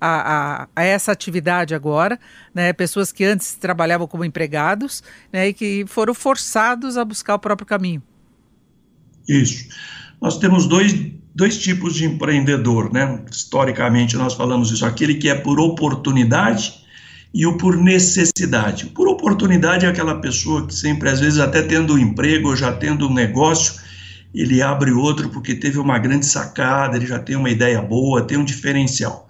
a, a, a, essa atividade agora, né? pessoas que antes trabalhavam como empregados né? e que foram forçados a buscar o próprio caminho. Isso. Nós temos dois, dois tipos de empreendedor, né? Historicamente nós falamos isso, aquele que é por oportunidade e o por necessidade. Por oportunidade é aquela pessoa que sempre, às vezes, até tendo um emprego ou já tendo um negócio, ele abre outro porque teve uma grande sacada, ele já tem uma ideia boa, tem um diferencial.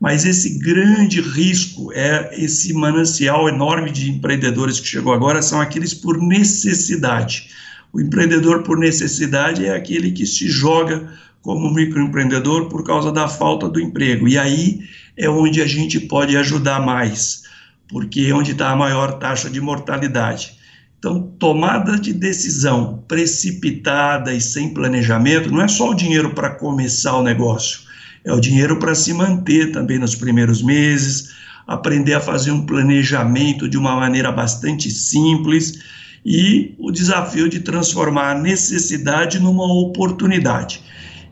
Mas esse grande risco é esse manancial enorme de empreendedores que chegou agora são aqueles por necessidade. O empreendedor por necessidade é aquele que se joga como microempreendedor por causa da falta do emprego. E aí é onde a gente pode ajudar mais, porque é onde está a maior taxa de mortalidade. Então, tomada de decisão precipitada e sem planejamento não é só o dinheiro para começar o negócio é o dinheiro para se manter também nos primeiros meses, aprender a fazer um planejamento de uma maneira bastante simples e o desafio de transformar a necessidade numa oportunidade.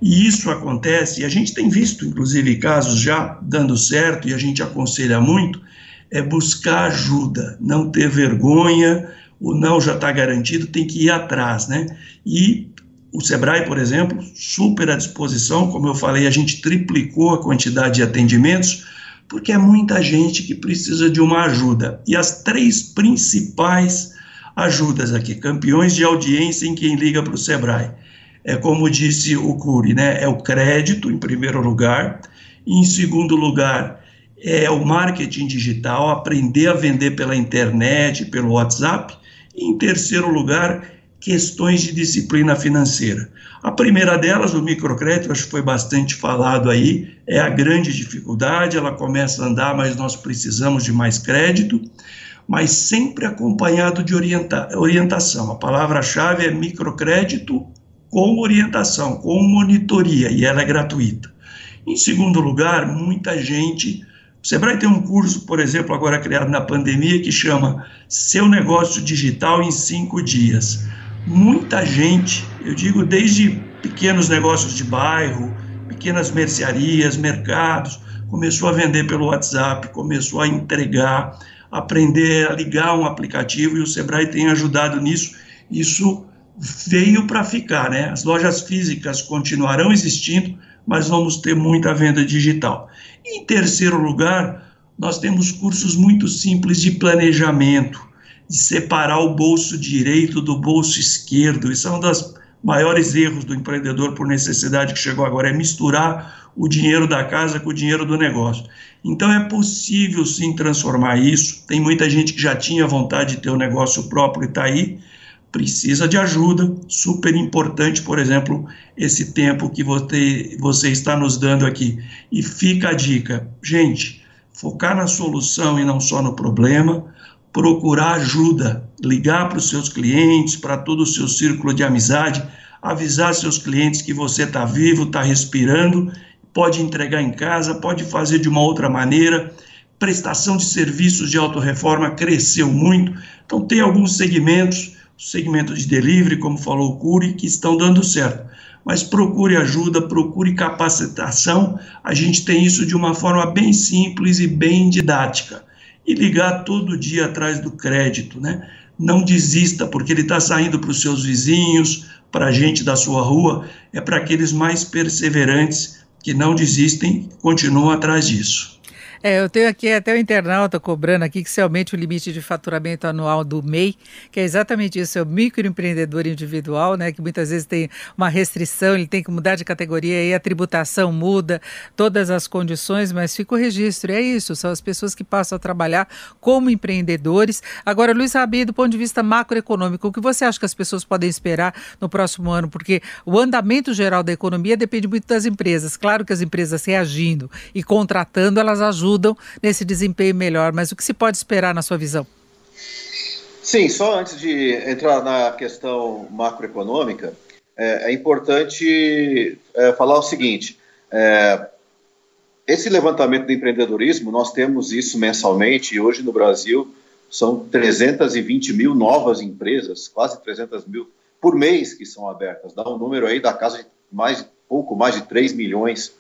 E isso acontece, e a gente tem visto, inclusive, casos já dando certo, e a gente aconselha muito, é buscar ajuda, não ter vergonha, o não já está garantido, tem que ir atrás, né? E o Sebrae, por exemplo, super à disposição, como eu falei, a gente triplicou a quantidade de atendimentos, porque é muita gente que precisa de uma ajuda. E as três principais ajudas aqui, campeões de audiência em quem liga para o Sebrae. É como disse o Cury, né? É o crédito, em primeiro lugar. Em segundo lugar, é o marketing digital, aprender a vender pela internet, pelo WhatsApp. Em terceiro lugar, questões de disciplina financeira. A primeira delas, o microcrédito, acho que foi bastante falado aí, é a grande dificuldade, ela começa a andar, mas nós precisamos de mais crédito, mas sempre acompanhado de orienta orientação. A palavra-chave é microcrédito com orientação, com monitoria, e ela é gratuita. Em segundo lugar, muita gente o Sebrae tem um curso, por exemplo, agora criado na pandemia, que chama Seu Negócio Digital em Cinco Dias. Muita gente, eu digo desde pequenos negócios de bairro, pequenas mercearias, mercados, começou a vender pelo WhatsApp, começou a entregar, aprender a ligar um aplicativo e o Sebrae tem ajudado nisso. Isso veio para ficar, né? As lojas físicas continuarão existindo, mas vamos ter muita venda digital. Em terceiro lugar, nós temos cursos muito simples de planejamento, de separar o bolso direito do bolso esquerdo. Isso é um dos maiores erros do empreendedor por necessidade que chegou agora, é misturar o dinheiro da casa com o dinheiro do negócio. Então é possível sim transformar isso. Tem muita gente que já tinha vontade de ter um negócio próprio e está aí, precisa de ajuda, super importante, por exemplo, esse tempo que você, você está nos dando aqui. E fica a dica, gente, focar na solução e não só no problema, procurar ajuda, ligar para os seus clientes, para todo o seu círculo de amizade, avisar seus clientes que você está vivo, está respirando, pode entregar em casa, pode fazer de uma outra maneira. Prestação de serviços de autorreforma cresceu muito, então tem alguns segmentos segmento de delivery, como falou o Cury, que estão dando certo. Mas procure ajuda, procure capacitação. A gente tem isso de uma forma bem simples e bem didática. E ligar todo dia atrás do crédito, né? Não desista, porque ele está saindo para os seus vizinhos, para a gente da sua rua, é para aqueles mais perseverantes que não desistem, continuam atrás disso. É, eu tenho aqui até o internauta cobrando aqui que se aumente o limite de faturamento anual do MEI, que é exatamente isso, é o microempreendedor individual, né, que muitas vezes tem uma restrição, ele tem que mudar de categoria e a tributação muda, todas as condições, mas fica o registro, é isso, são as pessoas que passam a trabalhar como empreendedores. Agora, Luiz Rabi, do ponto de vista macroeconômico, o que você acha que as pessoas podem esperar no próximo ano? Porque o andamento geral da economia depende muito das empresas. Claro que as empresas reagindo e contratando, elas ajudam ajudam nesse desempenho melhor. Mas o que se pode esperar na sua visão? Sim, só antes de entrar na questão macroeconômica, é, é importante é, falar o seguinte: é, esse levantamento do empreendedorismo, nós temos isso mensalmente, e hoje no Brasil são 320 mil novas empresas, quase 300 mil por mês que são abertas. Dá um número aí da casa de mais, pouco mais de 3 milhões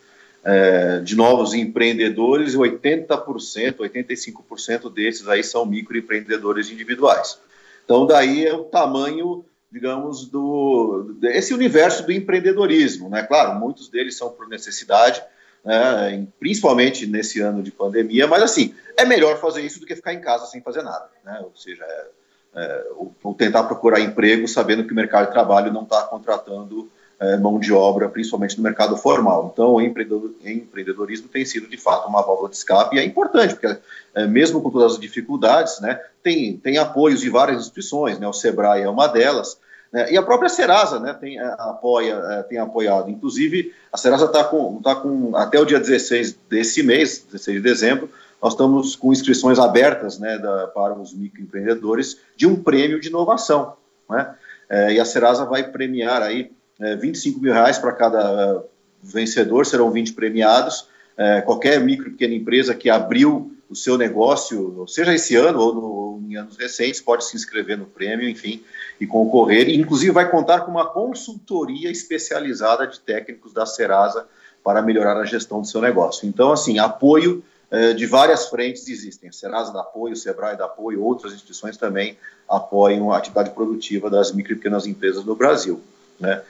é, de novos empreendedores, 80%, 85% desses aí são microempreendedores individuais. Então, daí é o tamanho, digamos, do esse universo do empreendedorismo, né? Claro, muitos deles são por necessidade, né? principalmente nesse ano de pandemia, mas assim, é melhor fazer isso do que ficar em casa sem fazer nada, né? Ou seja, é, é, ou tentar procurar emprego sabendo que o mercado de trabalho não está contratando é, mão de obra, principalmente no mercado formal. Então, o empreendedorismo tem sido, de fato, uma válvula de escape e é importante, porque é, mesmo com todas as dificuldades, né, tem, tem apoios de várias instituições, né, o SEBRAE é uma delas, né, e a própria Serasa né, tem, é, apoia, é, tem apoiado. Inclusive, a Serasa está com, tá com, até o dia 16 desse mês, 16 de dezembro, nós estamos com inscrições abertas né, da, para os microempreendedores de um prêmio de inovação. Né? É, e a Serasa vai premiar aí é, 25 mil reais para cada vencedor, serão 20 premiados. É, qualquer micro e pequena empresa que abriu o seu negócio, seja esse ano ou, no, ou em anos recentes, pode se inscrever no prêmio, enfim, e concorrer. E, inclusive, vai contar com uma consultoria especializada de técnicos da Serasa para melhorar a gestão do seu negócio. Então, assim, apoio eh, de várias frentes existem. A Serasa dá apoio, o Sebrae dá apoio, outras instituições também apoiam a atividade produtiva das micro e pequenas empresas no Brasil. Né?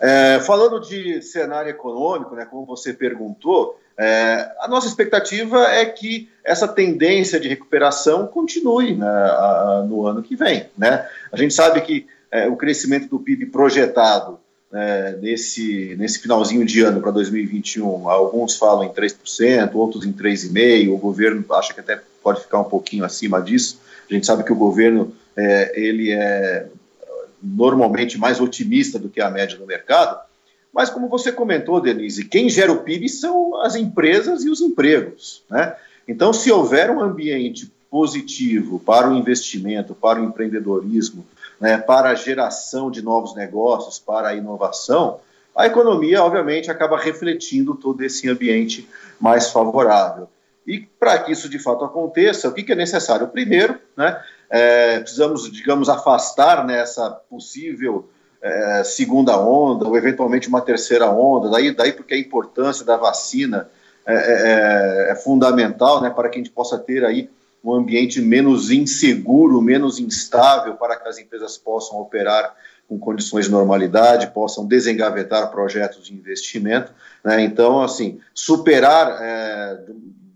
É, falando de cenário econômico, né, como você perguntou, é, a nossa expectativa é que essa tendência de recuperação continue né, a, no ano que vem. Né? A gente sabe que é, o crescimento do PIB projetado é, nesse, nesse finalzinho de ano para 2021, alguns falam em 3%, outros em 3,5%, o governo acha que até pode ficar um pouquinho acima disso. A gente sabe que o governo é, ele é normalmente mais otimista do que a média do mercado, mas, como você comentou, Denise, quem gera o PIB são as empresas e os empregos. Né? Então, se houver um ambiente positivo para o investimento, para o empreendedorismo, né, para a geração de novos negócios, para a inovação, a economia, obviamente, acaba refletindo todo esse ambiente mais favorável. E para que isso de fato aconteça, o que, é necessário? Primeiro, né, é, precisamos, digamos, afastar nessa possível é, segunda onda, ou eventualmente uma terceira onda, daí, daí porque a importância da vacina é, é, é, fundamental né, para que a gente possa ter aí um ambiente menos inseguro, menos instável, para que as empresas possam operar com condições de normalidade, possam desengavetar projetos de investimento. Né? Então, assim, superar é,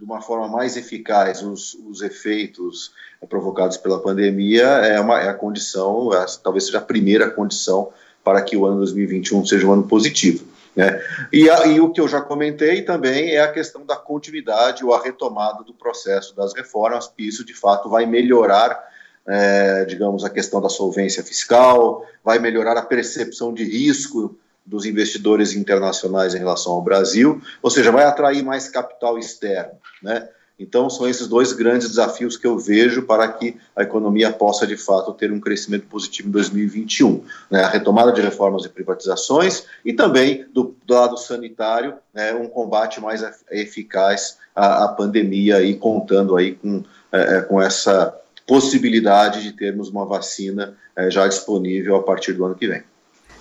de uma forma mais eficaz os, os efeitos provocados pela pandemia é, uma, é a condição, é, talvez seja a primeira condição para que o ano 2021 seja um ano positivo. Né? E, a, e, o que eu já comentei também é a questão da continuidade ou a retomada do processo das reformas, que isso de fato vai melhorar, é, digamos, a questão da solvência fiscal, vai melhorar a percepção de risco dos investidores internacionais em relação ao Brasil, ou seja, vai atrair mais capital externo, né? Então, são esses dois grandes desafios que eu vejo para que a economia possa, de fato, ter um crescimento positivo em 2021. Né? A retomada de reformas e privatizações e também, do, do lado sanitário, né, um combate mais eficaz à, à, pandemia e contando aí com, é, é, com essa possibilidade de termos uma vacina é, já disponível a partir do ano que vem.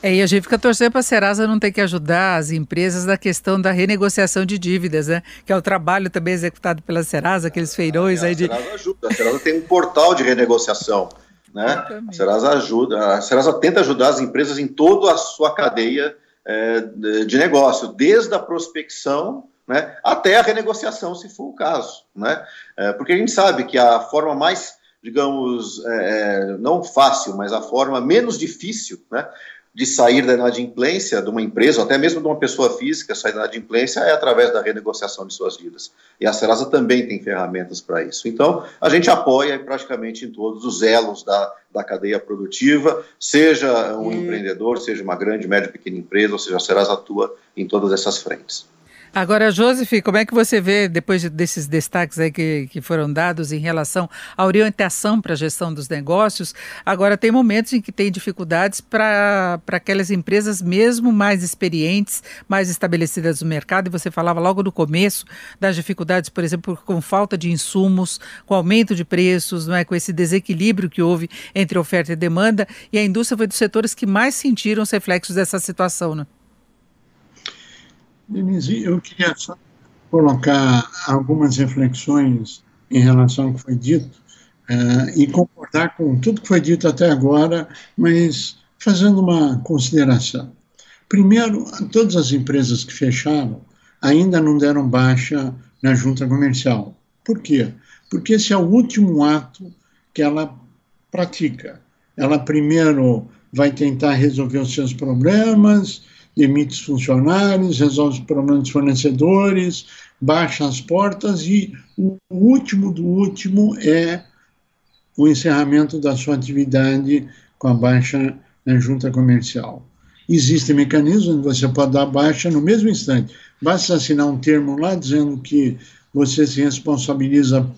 É, e a gente fica torcendo para a Serasa não ter que ajudar as empresas na questão da renegociação de dívidas, né? Que é o trabalho também executado pela Serasa, aqueles feirões é, aí de. A Serasa ajuda, a Serasa tem um portal de renegociação. Né? A Serasa ajuda, a Serasa tenta ajudar as empresas em toda a sua cadeia é, de negócio, desde a prospecção né, até a renegociação, se for o caso. Né? É, porque a gente sabe que a forma mais, digamos, é, é não fácil, mas a forma menos difícil né, de sair da inadimplência de uma empresa, ou até mesmo de uma pessoa física sair da inadimplência, é através da renegociação de suas dívidas. E a Serasa também tem ferramentas para isso. Então, a gente apoia praticamente em todos os elos da, da cadeia produtiva, seja um hum. empreendedor, seja uma grande, média, pequena empresa, ou seja, a Serasa atua em todas essas frentes. Agora, Joseph, como é que você vê, depois desses destaques aí que, que foram dados em relação à orientação para a gestão dos negócios, agora tem momentos em que tem dificuldades para aquelas empresas mesmo mais experientes, mais estabelecidas no mercado, e você falava logo no começo das dificuldades, por exemplo, com falta de insumos, com aumento de preços, não é, com esse desequilíbrio que houve entre oferta e demanda, e a indústria foi dos setores que mais sentiram os reflexos dessa situação, né? Denise, eu queria só colocar algumas reflexões em relação ao que foi dito uh, e concordar com tudo que foi dito até agora, mas fazendo uma consideração. Primeiro, todas as empresas que fecharam ainda não deram baixa na junta comercial. Por quê? Porque esse é o último ato que ela pratica. Ela primeiro vai tentar resolver os seus problemas, demite os funcionários, resolve os problemas dos fornecedores, baixa as portas e o último do último é o encerramento da sua atividade com a baixa na junta comercial. Existem mecanismos onde você pode dar baixa no mesmo instante. Basta assinar um termo lá dizendo que você se responsabiliza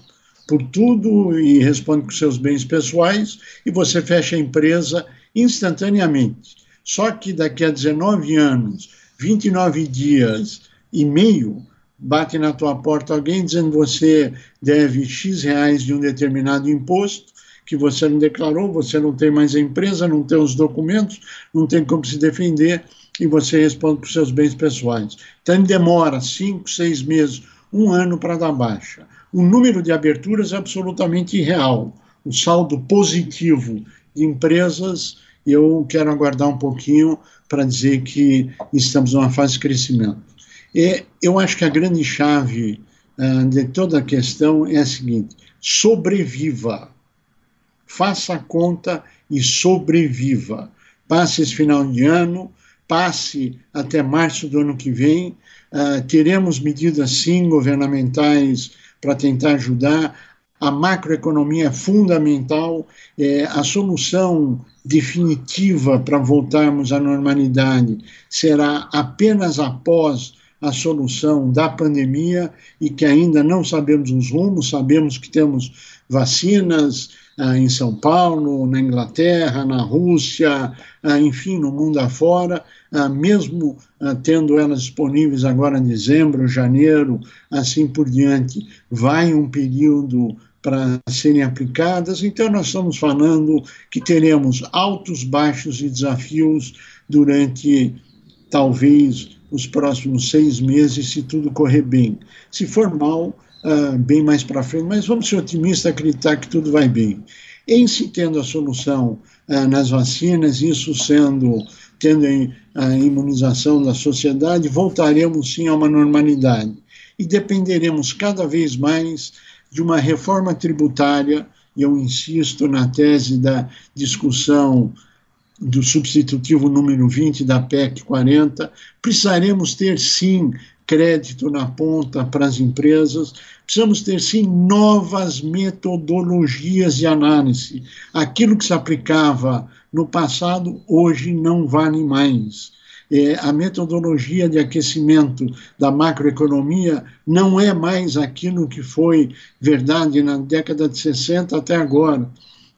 por tudo e responde com seus bens pessoais e você fecha a empresa instantaneamente. Só que daqui a 19 anos, 29 dias e meio, bate na tua porta alguém dizendo que você deve X reais de um determinado imposto, que você não declarou, você não tem mais a empresa, não tem os documentos, não tem como se defender, e você responde por seus bens pessoais. Então ele demora cinco, seis meses, um ano para dar baixa. O número de aberturas é absolutamente irreal. O saldo positivo de empresas, eu quero aguardar um pouquinho para dizer que estamos numa fase de crescimento. E eu acho que a grande chave uh, de toda a questão é a seguinte: sobreviva. Faça a conta e sobreviva. Passe esse final de ano, passe até março do ano que vem. Uh, teremos medidas, sim, governamentais para tentar ajudar. A macroeconomia é fundamental. É, a solução definitiva para voltarmos à normalidade será apenas após a solução da pandemia e que ainda não sabemos os rumos, sabemos que temos vacinas ah, em São Paulo, na Inglaterra, na Rússia, ah, enfim, no mundo afora, ah, mesmo ah, tendo elas disponíveis agora em dezembro, janeiro, assim por diante, vai um período para serem aplicadas. Então, nós estamos falando que teremos altos, baixos e desafios durante talvez os próximos seis meses, se tudo correr bem. Se for mal, uh, bem mais para frente, mas vamos ser otimistas, acreditar que tudo vai bem. Em se tendo a solução uh, nas vacinas, isso sendo, tendo a imunização da sociedade, voltaremos sim a uma normalidade. E dependeremos cada vez mais de uma reforma tributária, e eu insisto na tese da discussão do substitutivo número 20 da PEC 40, precisaremos ter sim crédito na ponta para as empresas, precisamos ter sim novas metodologias de análise. Aquilo que se aplicava no passado, hoje não vale mais. É, a metodologia de aquecimento da macroeconomia não é mais aquilo que foi verdade na década de 60 até agora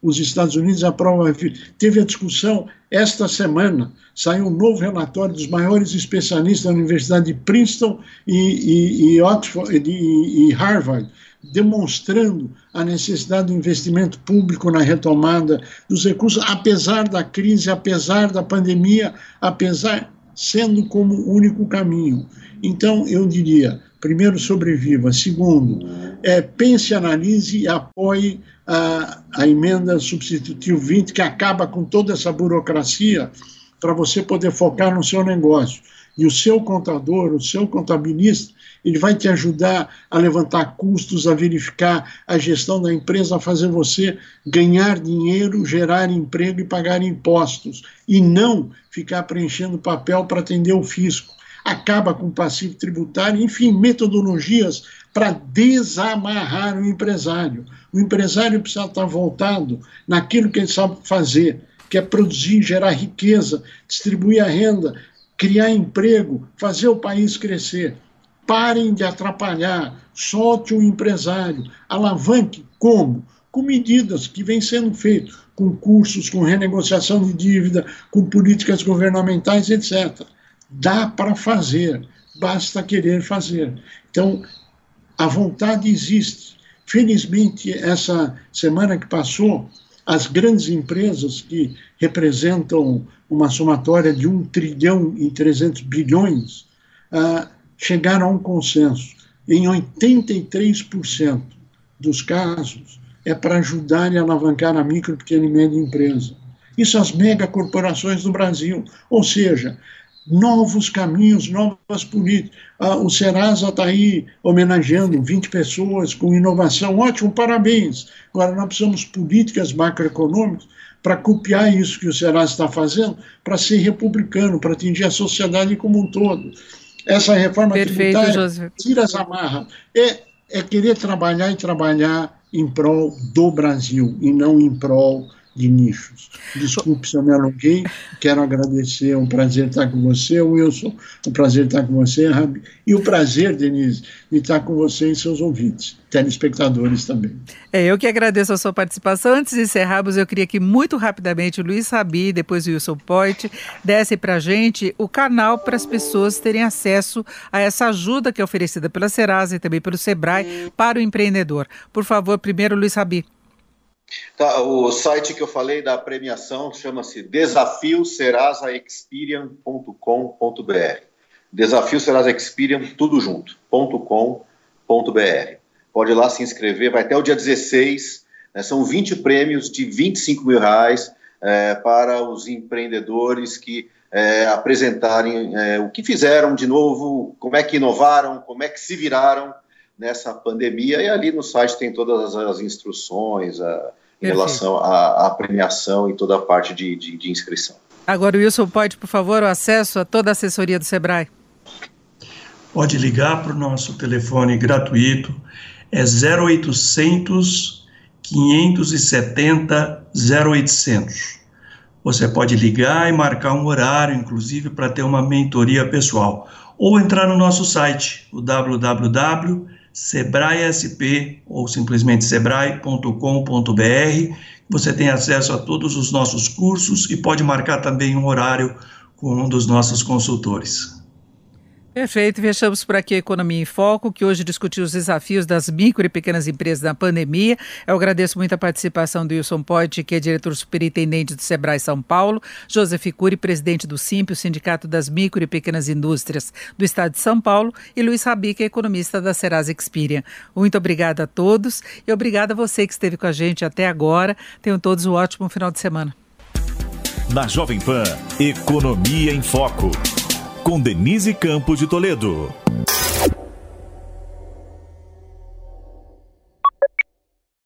os Estados Unidos aprovam. Teve a discussão esta semana, saiu um novo relatório dos maiores especialistas da Universidade de Princeton e, e, e Oxford e, e Harvard, demonstrando a necessidade do investimento público na retomada dos recursos, apesar da crise, apesar da pandemia, apesar sendo como único caminho. Então, eu diria, primeiro, sobreviva. Segundo, é, pense, analise e apoie a, a emenda substitutiva 20, que acaba com toda essa burocracia para você poder focar no seu negócio. E o seu contador, o seu contabilista, ele vai te ajudar a levantar custos, a verificar a gestão da empresa, a fazer você ganhar dinheiro, gerar emprego e pagar impostos, e não ficar preenchendo papel para atender o fisco. Acaba com o passivo tributário, enfim, metodologias para desamarrar o empresário. O empresário precisa estar voltado naquilo que ele sabe fazer, que é produzir, gerar riqueza, distribuir a renda, criar emprego, fazer o país crescer. Parem de atrapalhar, solte o empresário, alavanque como? Com medidas que vêm sendo feitas, com cursos, com renegociação de dívida, com políticas governamentais, etc. Dá para fazer, basta querer fazer. Então, a vontade existe. Felizmente, essa semana que passou, as grandes empresas que representam uma somatória de 1 trilhão e 300 bilhões ah, chegaram a um consenso. Em 83% dos casos, é para ajudar e alavancar a micro, pequena e média empresa. Isso as megacorporações do Brasil. Ou seja, novos caminhos, novas políticas. Ah, o Serasa está aí homenageando 20 pessoas com inovação, ótimo, parabéns. Agora, nós precisamos políticas macroeconômicas para copiar isso que o Serasa está fazendo, para ser republicano, para atingir a sociedade como um todo. Essa reforma Perfeito, tributária José. tira as amarras. É, é querer trabalhar e trabalhar em prol do Brasil e não em prol de nichos. Desculpe se eu me alonguei, quero agradecer, é um prazer estar com você, Wilson, um prazer estar com você, Rabi, e o prazer, Denise, de estar com você e seus ouvintes, telespectadores também. É, eu que agradeço a sua participação. Antes de encerrarmos, eu queria que muito rapidamente o Luiz Rabi, depois o Wilson Poit, desse para a gente o canal para as pessoas terem acesso a essa ajuda que é oferecida pela Serasa e também pelo Sebrae para o empreendedor. Por favor, primeiro, Luiz Rabi. Tá, o site que eu falei da premiação chama-se desafioserasaexperian.com.br. Desafio tudo junto, .com.br. Pode ir lá se inscrever, vai até o dia 16, né, são 20 prêmios de 25 mil reais é, para os empreendedores que é, apresentarem é, o que fizeram de novo, como é que inovaram, como é que se viraram nessa pandemia, e ali no site tem todas as, instruções a, em relação à, premiação e toda a parte de, de, de inscrição. Agora, Wilson, pode, por favor, o acesso a toda a assessoria do SEBRAE? Pode ligar para o nosso telefone gratuito, é 0800 570 0800. Você pode ligar e marcar um horário, inclusive, para ter uma mentoria pessoal. Ou entrar no nosso site, o www Sebrae SP ou simplesmente sebrae.com.br. Você tem acesso a todos os nossos cursos e pode marcar também um horário com um dos nossos consultores. Perfeito, fechamos por aqui a Economia em Foco, que hoje discutiu os desafios das micro e pequenas empresas na pandemia. Eu agradeço muito a participação do Wilson Poit, que é diretor superintendente do Sebrae São Paulo, Joseph Cury, presidente do SIMP, o Sindicato das Micro e Pequenas Indústrias do Estado de São Paulo, e Luiz Rabi, que é economista da Serasa Experian. Muito obrigada a todos e obrigada a você que esteve com a gente até agora. Tenham todos um ótimo final de semana. Na Jovem Pan, Economia em Foco com Denise Campos de Toledo.